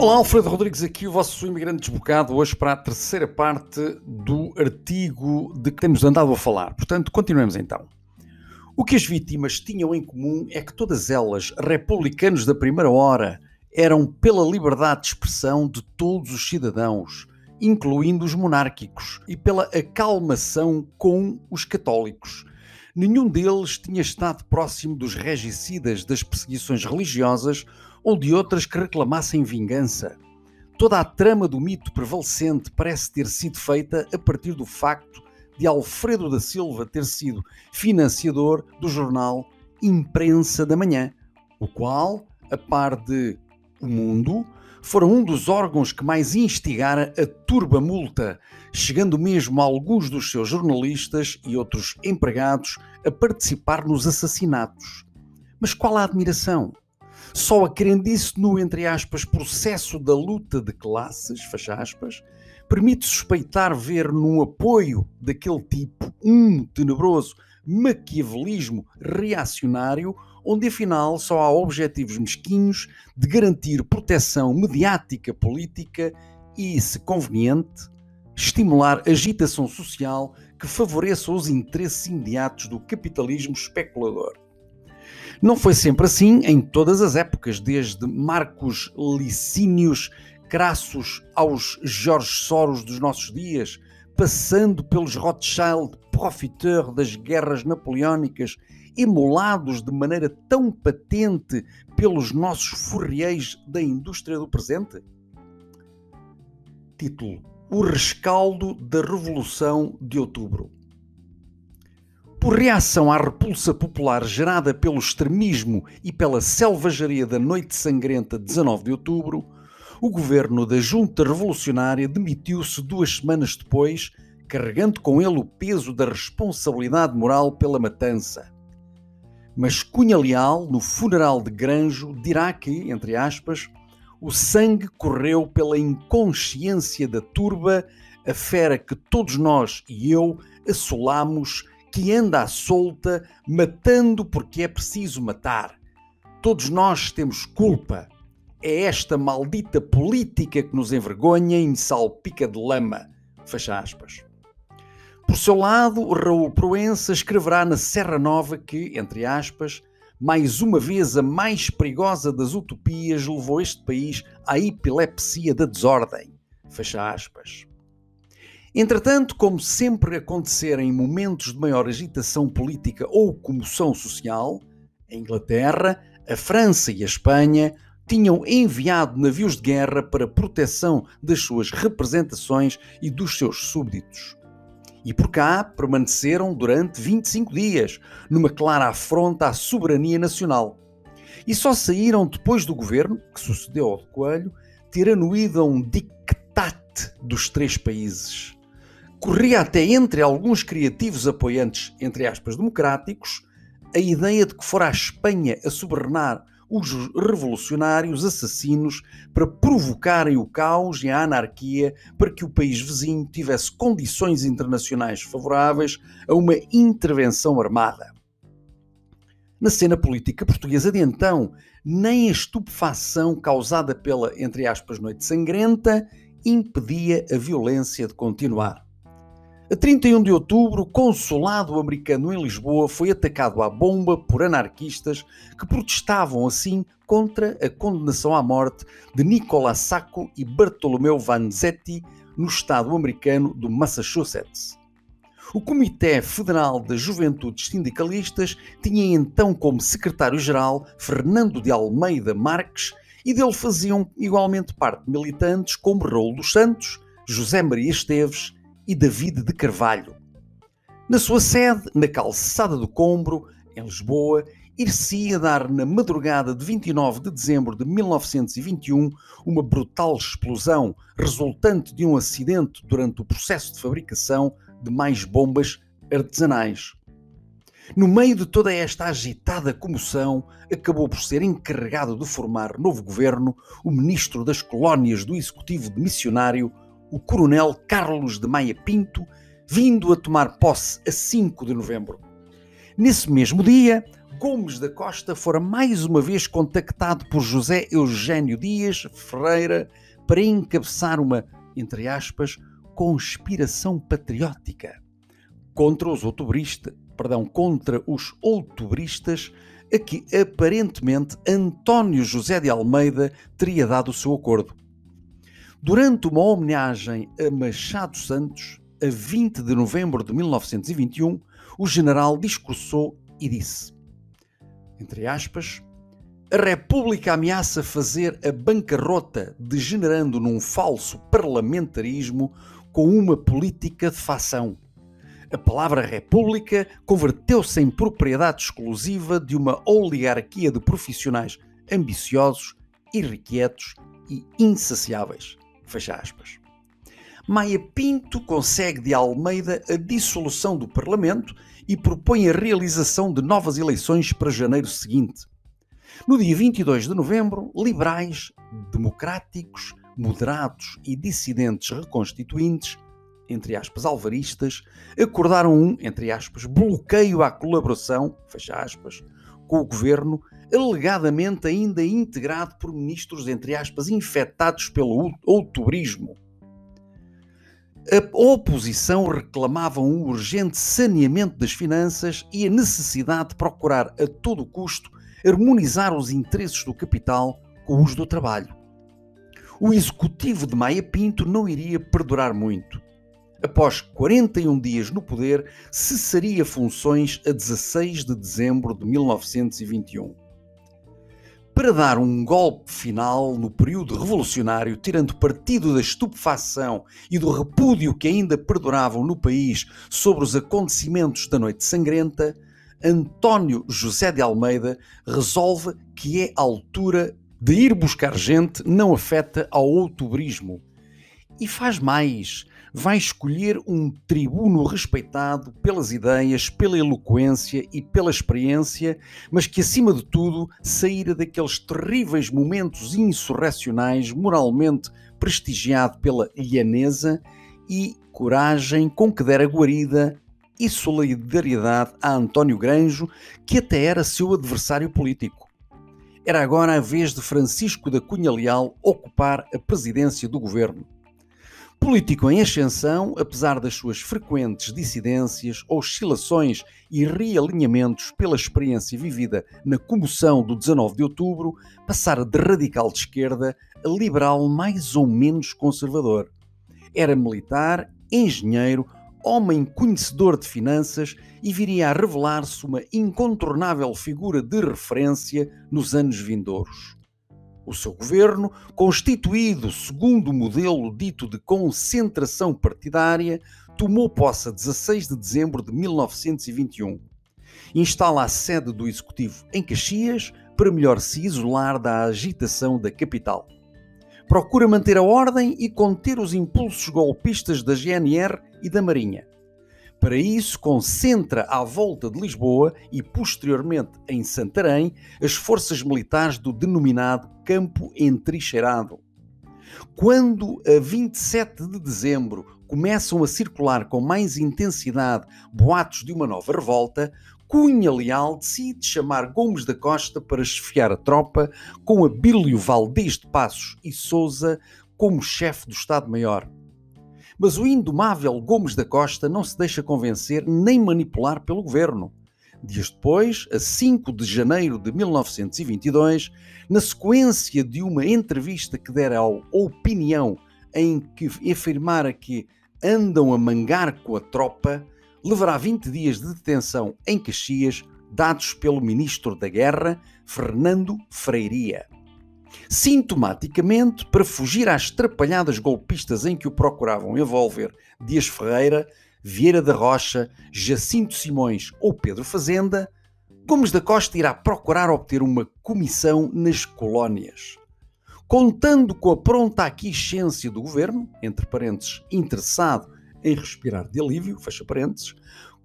Olá, Alfredo Rodrigues aqui, o vosso imigrante desbocado, hoje para a terceira parte do artigo de que temos andado a falar. Portanto, continuemos então. O que as vítimas tinham em comum é que todas elas, republicanos da primeira hora, eram pela liberdade de expressão de todos os cidadãos, incluindo os monárquicos, e pela acalmação com os católicos. Nenhum deles tinha estado próximo dos regicidas das perseguições religiosas ou de outras que reclamassem vingança. Toda a trama do mito prevalecente parece ter sido feita a partir do facto de Alfredo da Silva ter sido financiador do jornal Imprensa da Manhã, o qual, a par de O Mundo, foram um dos órgãos que mais instigara a turba multa, chegando mesmo alguns dos seus jornalistas e outros empregados a participar nos assassinatos. Mas qual a admiração? Só a crendice no, entre aspas, processo da luta de classes, fecha aspas, permite suspeitar ver no apoio daquele tipo um tenebroso maquiavelismo reacionário, onde afinal só há objetivos mesquinhos de garantir proteção mediática política e, se conveniente, estimular agitação social que favoreça os interesses imediatos do capitalismo especulador. Não foi sempre assim em todas as épocas, desde Marcos Licínios Crassus aos Jorge Soros dos nossos dias, passando pelos Rothschild, profiteur das guerras napoleónicas, emulados de maneira tão patente pelos nossos furriéis da indústria do presente? Título: O rescaldo da Revolução de Outubro. Por reação à repulsa popular gerada pelo extremismo e pela selvageria da Noite Sangrenta de 19 de outubro, o governo da Junta Revolucionária demitiu-se duas semanas depois, carregando com ele o peso da responsabilidade moral pela matança. Mas Cunha Leal, no funeral de Granjo, dirá que, entre aspas, o sangue correu pela inconsciência da turba, a fera que todos nós e eu assolamos que anda à solta, matando porque é preciso matar. Todos nós temos culpa. É esta maldita política que nos envergonha e salpica de lama. Fecha aspas. Por seu lado, Raul Proença escreverá na Serra Nova que, entre aspas, mais uma vez a mais perigosa das utopias levou este país à epilepsia da desordem. Fecha aspas. Entretanto, como sempre acontecer em momentos de maior agitação política ou comoção social, a Inglaterra, a França e a Espanha tinham enviado navios de guerra para proteção das suas representações e dos seus súbditos. E por cá permaneceram durante 25 dias, numa clara afronta à soberania nacional. E só saíram depois do governo, que sucedeu ao de Coelho, ter anuído a um dictate dos três países corria até entre alguns criativos apoiantes, entre aspas, democráticos, a ideia de que fora a Espanha a sobernar os revolucionários assassinos para provocarem o caos e a anarquia para que o país vizinho tivesse condições internacionais favoráveis a uma intervenção armada. Na cena política portuguesa de então, nem a estupefação causada pela, entre aspas, noite sangrenta impedia a violência de continuar. A 31 de outubro, o consulado americano em Lisboa foi atacado à bomba por anarquistas que protestavam assim contra a condenação à morte de Nicolas Sacco e Bartolomeu Vanzetti no estado americano do Massachusetts. O Comitê Federal das Juventudes Sindicalistas tinha então como secretário-geral Fernando de Almeida Marques e dele faziam igualmente parte militantes como Raul dos Santos, José Maria Esteves e David de Carvalho. Na sua sede, na calçada do Combro, em Lisboa, ir-se-ia dar na madrugada de 29 de dezembro de 1921 uma brutal explosão resultante de um acidente durante o processo de fabricação de mais bombas artesanais. No meio de toda esta agitada comoção, acabou por ser encarregado de formar novo governo o ministro das colónias do Executivo de Missionário, o coronel Carlos de Maia Pinto, vindo a tomar posse a 5 de novembro. Nesse mesmo dia, Gomes da Costa fora mais uma vez contactado por José Eugênio Dias Ferreira para encabeçar uma, entre aspas, conspiração patriótica contra os outubristas, perdão, contra os outubristas a que aparentemente António José de Almeida teria dado o seu acordo. Durante uma homenagem a Machado Santos, a 20 de novembro de 1921, o general discursou e disse, entre aspas, a República ameaça fazer a bancarrota, degenerando num falso parlamentarismo com uma política de fação. A palavra República converteu-se em propriedade exclusiva de uma oligarquia de profissionais ambiciosos, irrequietos e insaciáveis. Fecha aspas. Maia Pinto consegue de Almeida a dissolução do Parlamento e propõe a realização de novas eleições para janeiro seguinte. No dia 22 de novembro, liberais, democráticos, moderados e dissidentes reconstituintes, entre aspas, alvaristas, acordaram um, entre aspas, bloqueio à colaboração, fecha aspas, com o governo, alegadamente ainda integrado por ministros, entre aspas, infectados pelo outubrismo. A oposição reclamava um urgente saneamento das finanças e a necessidade de procurar a todo custo harmonizar os interesses do capital com os do trabalho. O executivo de Maia Pinto não iria perdurar muito. Após 41 dias no poder, cessaria funções a 16 de dezembro de 1921 para dar um golpe final no período revolucionário, tirando partido da estupefação e do repúdio que ainda perduravam no país sobre os acontecimentos da Noite Sangrenta, António José de Almeida resolve que é a altura de ir buscar gente não afeta ao outubrismo. E faz mais, vai escolher um tribuno respeitado pelas ideias, pela eloquência e pela experiência, mas que, acima de tudo, saíra daqueles terríveis momentos insurrecionais, moralmente prestigiado pela lhanesa e coragem com que dera guarida e solidariedade a António Granjo, que até era seu adversário político. Era agora a vez de Francisco da Cunha Leal ocupar a presidência do governo. Político em ascensão, apesar das suas frequentes dissidências, oscilações e realinhamentos pela experiência vivida na comoção do 19 de outubro, passara de radical de esquerda a liberal mais ou menos conservador. Era militar, engenheiro, homem conhecedor de finanças e viria a revelar-se uma incontornável figura de referência nos anos vindouros. O seu governo, constituído segundo o modelo dito de concentração partidária, tomou posse a 16 de dezembro de 1921. Instala a sede do Executivo em Caxias para melhor se isolar da agitação da capital. Procura manter a ordem e conter os impulsos golpistas da GNR e da Marinha. Para isso, concentra à volta de Lisboa e posteriormente em Santarém as forças militares do denominado Campo Entrincheirado. Quando, a 27 de dezembro, começam a circular com mais intensidade boatos de uma nova revolta, Cunha Leal decide chamar Gomes da Costa para esfiar a tropa, com Abílio Valdez de Passos e Souza como chefe do Estado-Maior. Mas o indomável Gomes da Costa não se deixa convencer nem manipular pelo governo. Dias depois, a 5 de janeiro de 1922, na sequência de uma entrevista que dera ao Opinião, em que afirmara que andam a mangar com a tropa, levará 20 dias de detenção em Caxias, dados pelo Ministro da Guerra, Fernando Freiria. Sintomaticamente, para fugir às trapalhadas golpistas em que o procuravam envolver Dias Ferreira, Vieira da Rocha, Jacinto Simões ou Pedro Fazenda, Gomes da Costa irá procurar obter uma comissão nas colónias. Contando com a pronta aquiescência do governo, entre parênteses, interessado em respirar de alívio, fecha parênteses,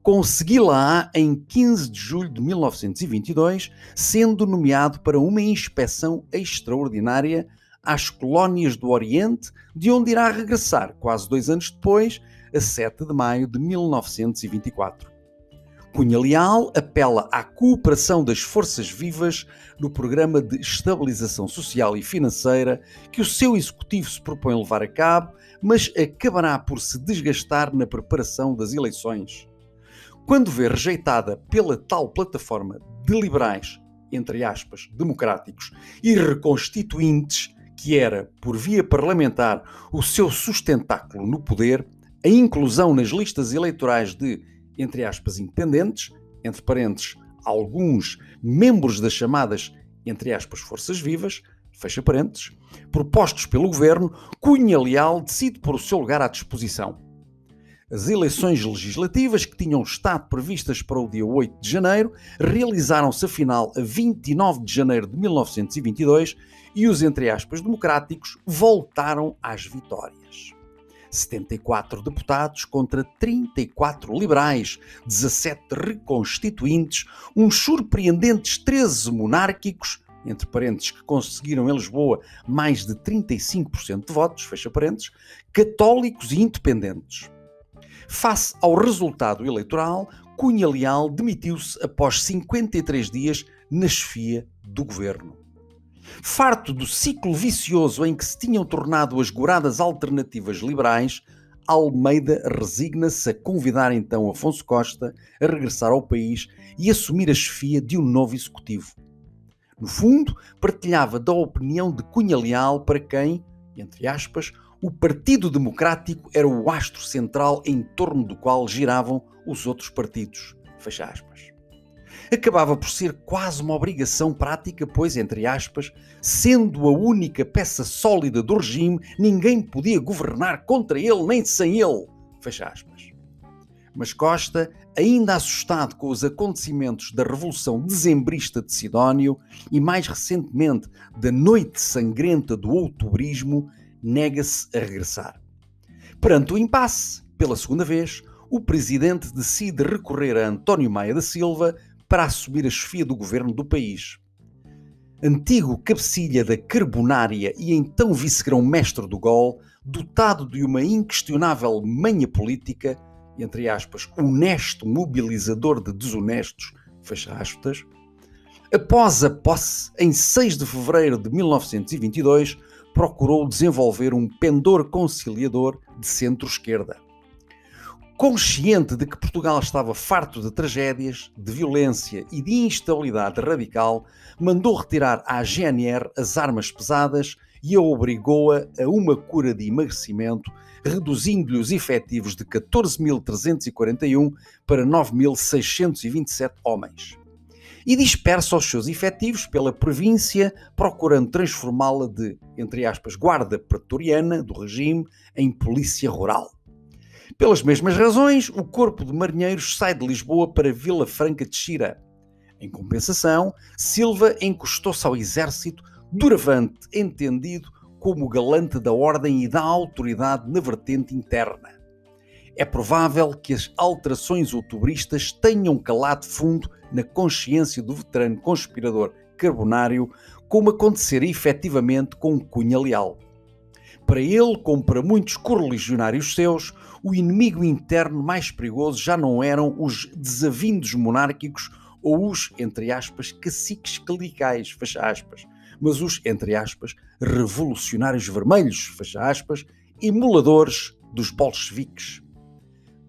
consegui-la em 15 de julho de 1922, sendo nomeado para uma inspeção extraordinária às colónias do Oriente, de onde irá regressar quase dois anos depois, a 7 de maio de 1924. Cunha Leal apela à cooperação das forças vivas no programa de estabilização social e financeira que o seu executivo se propõe levar a cabo, mas acabará por se desgastar na preparação das eleições. Quando vê rejeitada pela tal plataforma de liberais, entre aspas, democráticos e reconstituintes, que era, por via parlamentar, o seu sustentáculo no poder, a inclusão nas listas eleitorais de entre aspas, independentes, entre parênteses, alguns membros das chamadas, entre aspas, forças vivas, fecha parênteses, propostos pelo governo, Cunha Leal decide pôr o seu lugar à disposição. As eleições legislativas, que tinham estado previstas para o dia 8 de janeiro, realizaram-se afinal a 29 de janeiro de 1922 e os, entre aspas, democráticos voltaram às vitórias. 74 deputados contra 34 liberais, 17 reconstituintes, uns surpreendentes 13 monárquicos, entre parênteses, que conseguiram em Lisboa mais de 35% de votos, fecha parênteses, católicos e independentes. Face ao resultado eleitoral, Cunha Leal demitiu-se após 53 dias na chefia do governo. Farto do ciclo vicioso em que se tinham tornado as goradas alternativas liberais, Almeida resigna-se a convidar então Afonso Costa a regressar ao país e assumir a chefia de um novo executivo. No fundo, partilhava da opinião de Cunha Leal para quem, entre aspas, o Partido Democrático era o astro central em torno do qual giravam os outros partidos. Fecha aspas acabava por ser quase uma obrigação prática, pois, entre aspas, sendo a única peça sólida do regime, ninguém podia governar contra ele nem sem ele. Fecha aspas. Mas Costa, ainda assustado com os acontecimentos da Revolução Dezembrista de Sidónio e mais recentemente da Noite Sangrenta do Outubrismo, nega-se a regressar. Perante o impasse, pela segunda vez, o presidente decide recorrer a António Maia da Silva para assumir a chefia do governo do país. Antigo cabecilha da Carbonária e então vice-grão-mestre do Gol, dotado de uma inquestionável manha política, entre aspas, honesto mobilizador de desonestos, fecha aspas, após a posse, em 6 de fevereiro de 1922, procurou desenvolver um pendor conciliador de centro-esquerda consciente de que Portugal estava farto de tragédias, de violência e de instabilidade radical, mandou retirar à GNR as armas pesadas e a obrigou-a a uma cura de emagrecimento, reduzindo-lhe os efetivos de 14.341 para 9.627 homens. E dispersa os seus efetivos pela província, procurando transformá-la de, entre aspas, guarda pretoriana do regime em polícia rural. Pelas mesmas razões, o Corpo de Marinheiros sai de Lisboa para Vila Franca de Xira. Em compensação, Silva encostou-se ao exército, duravante entendido como galante da ordem e da autoridade na vertente interna. É provável que as alterações outubristas tenham calado fundo na consciência do veterano conspirador carbonário, como acontecera efetivamente com Cunha Leal. Para ele, como para muitos correligionários seus, o inimigo interno mais perigoso já não eram os desavindos monárquicos ou os, entre aspas, caciques clericais, fecha aspas, mas os, entre aspas, revolucionários vermelhos, fecha aspas, emuladores dos bolcheviques.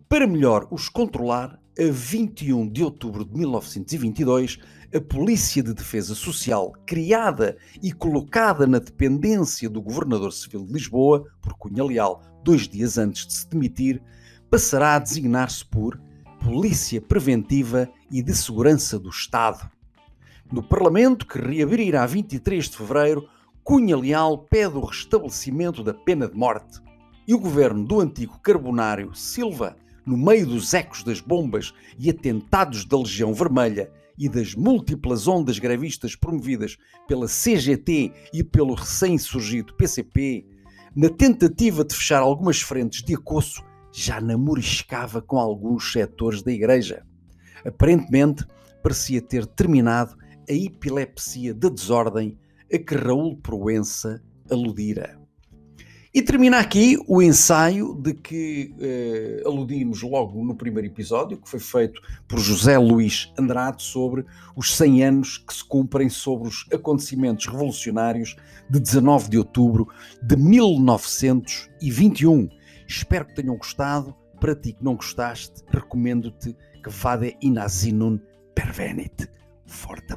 Para melhor os controlar, a 21 de outubro de 1922, a Polícia de Defesa Social, criada e colocada na dependência do Governador Civil de Lisboa, por Cunha Leal, dois dias antes de se demitir, passará a designar-se por Polícia Preventiva e de Segurança do Estado. No Parlamento, que reabrirá 23 de fevereiro, Cunha Leal pede o restabelecimento da pena de morte. E o governo do antigo carbonário Silva, no meio dos ecos das bombas e atentados da Legião Vermelha, e das múltiplas ondas grevistas promovidas pela CGT e pelo recém-surgido PCP, na tentativa de fechar algumas frentes de acosso, já namoriscava com alguns setores da Igreja. Aparentemente, parecia ter terminado a epilepsia da desordem a que Raul Proença aludira. E termina aqui o ensaio de que eh, aludimos logo no primeiro episódio, que foi feito por José Luís Andrade, sobre os 100 anos que se cumprem sobre os acontecimentos revolucionários de 19 de outubro de 1921. Espero que tenham gostado. Para ti que não gostaste, recomendo-te que vade in asinum pervenit. Forte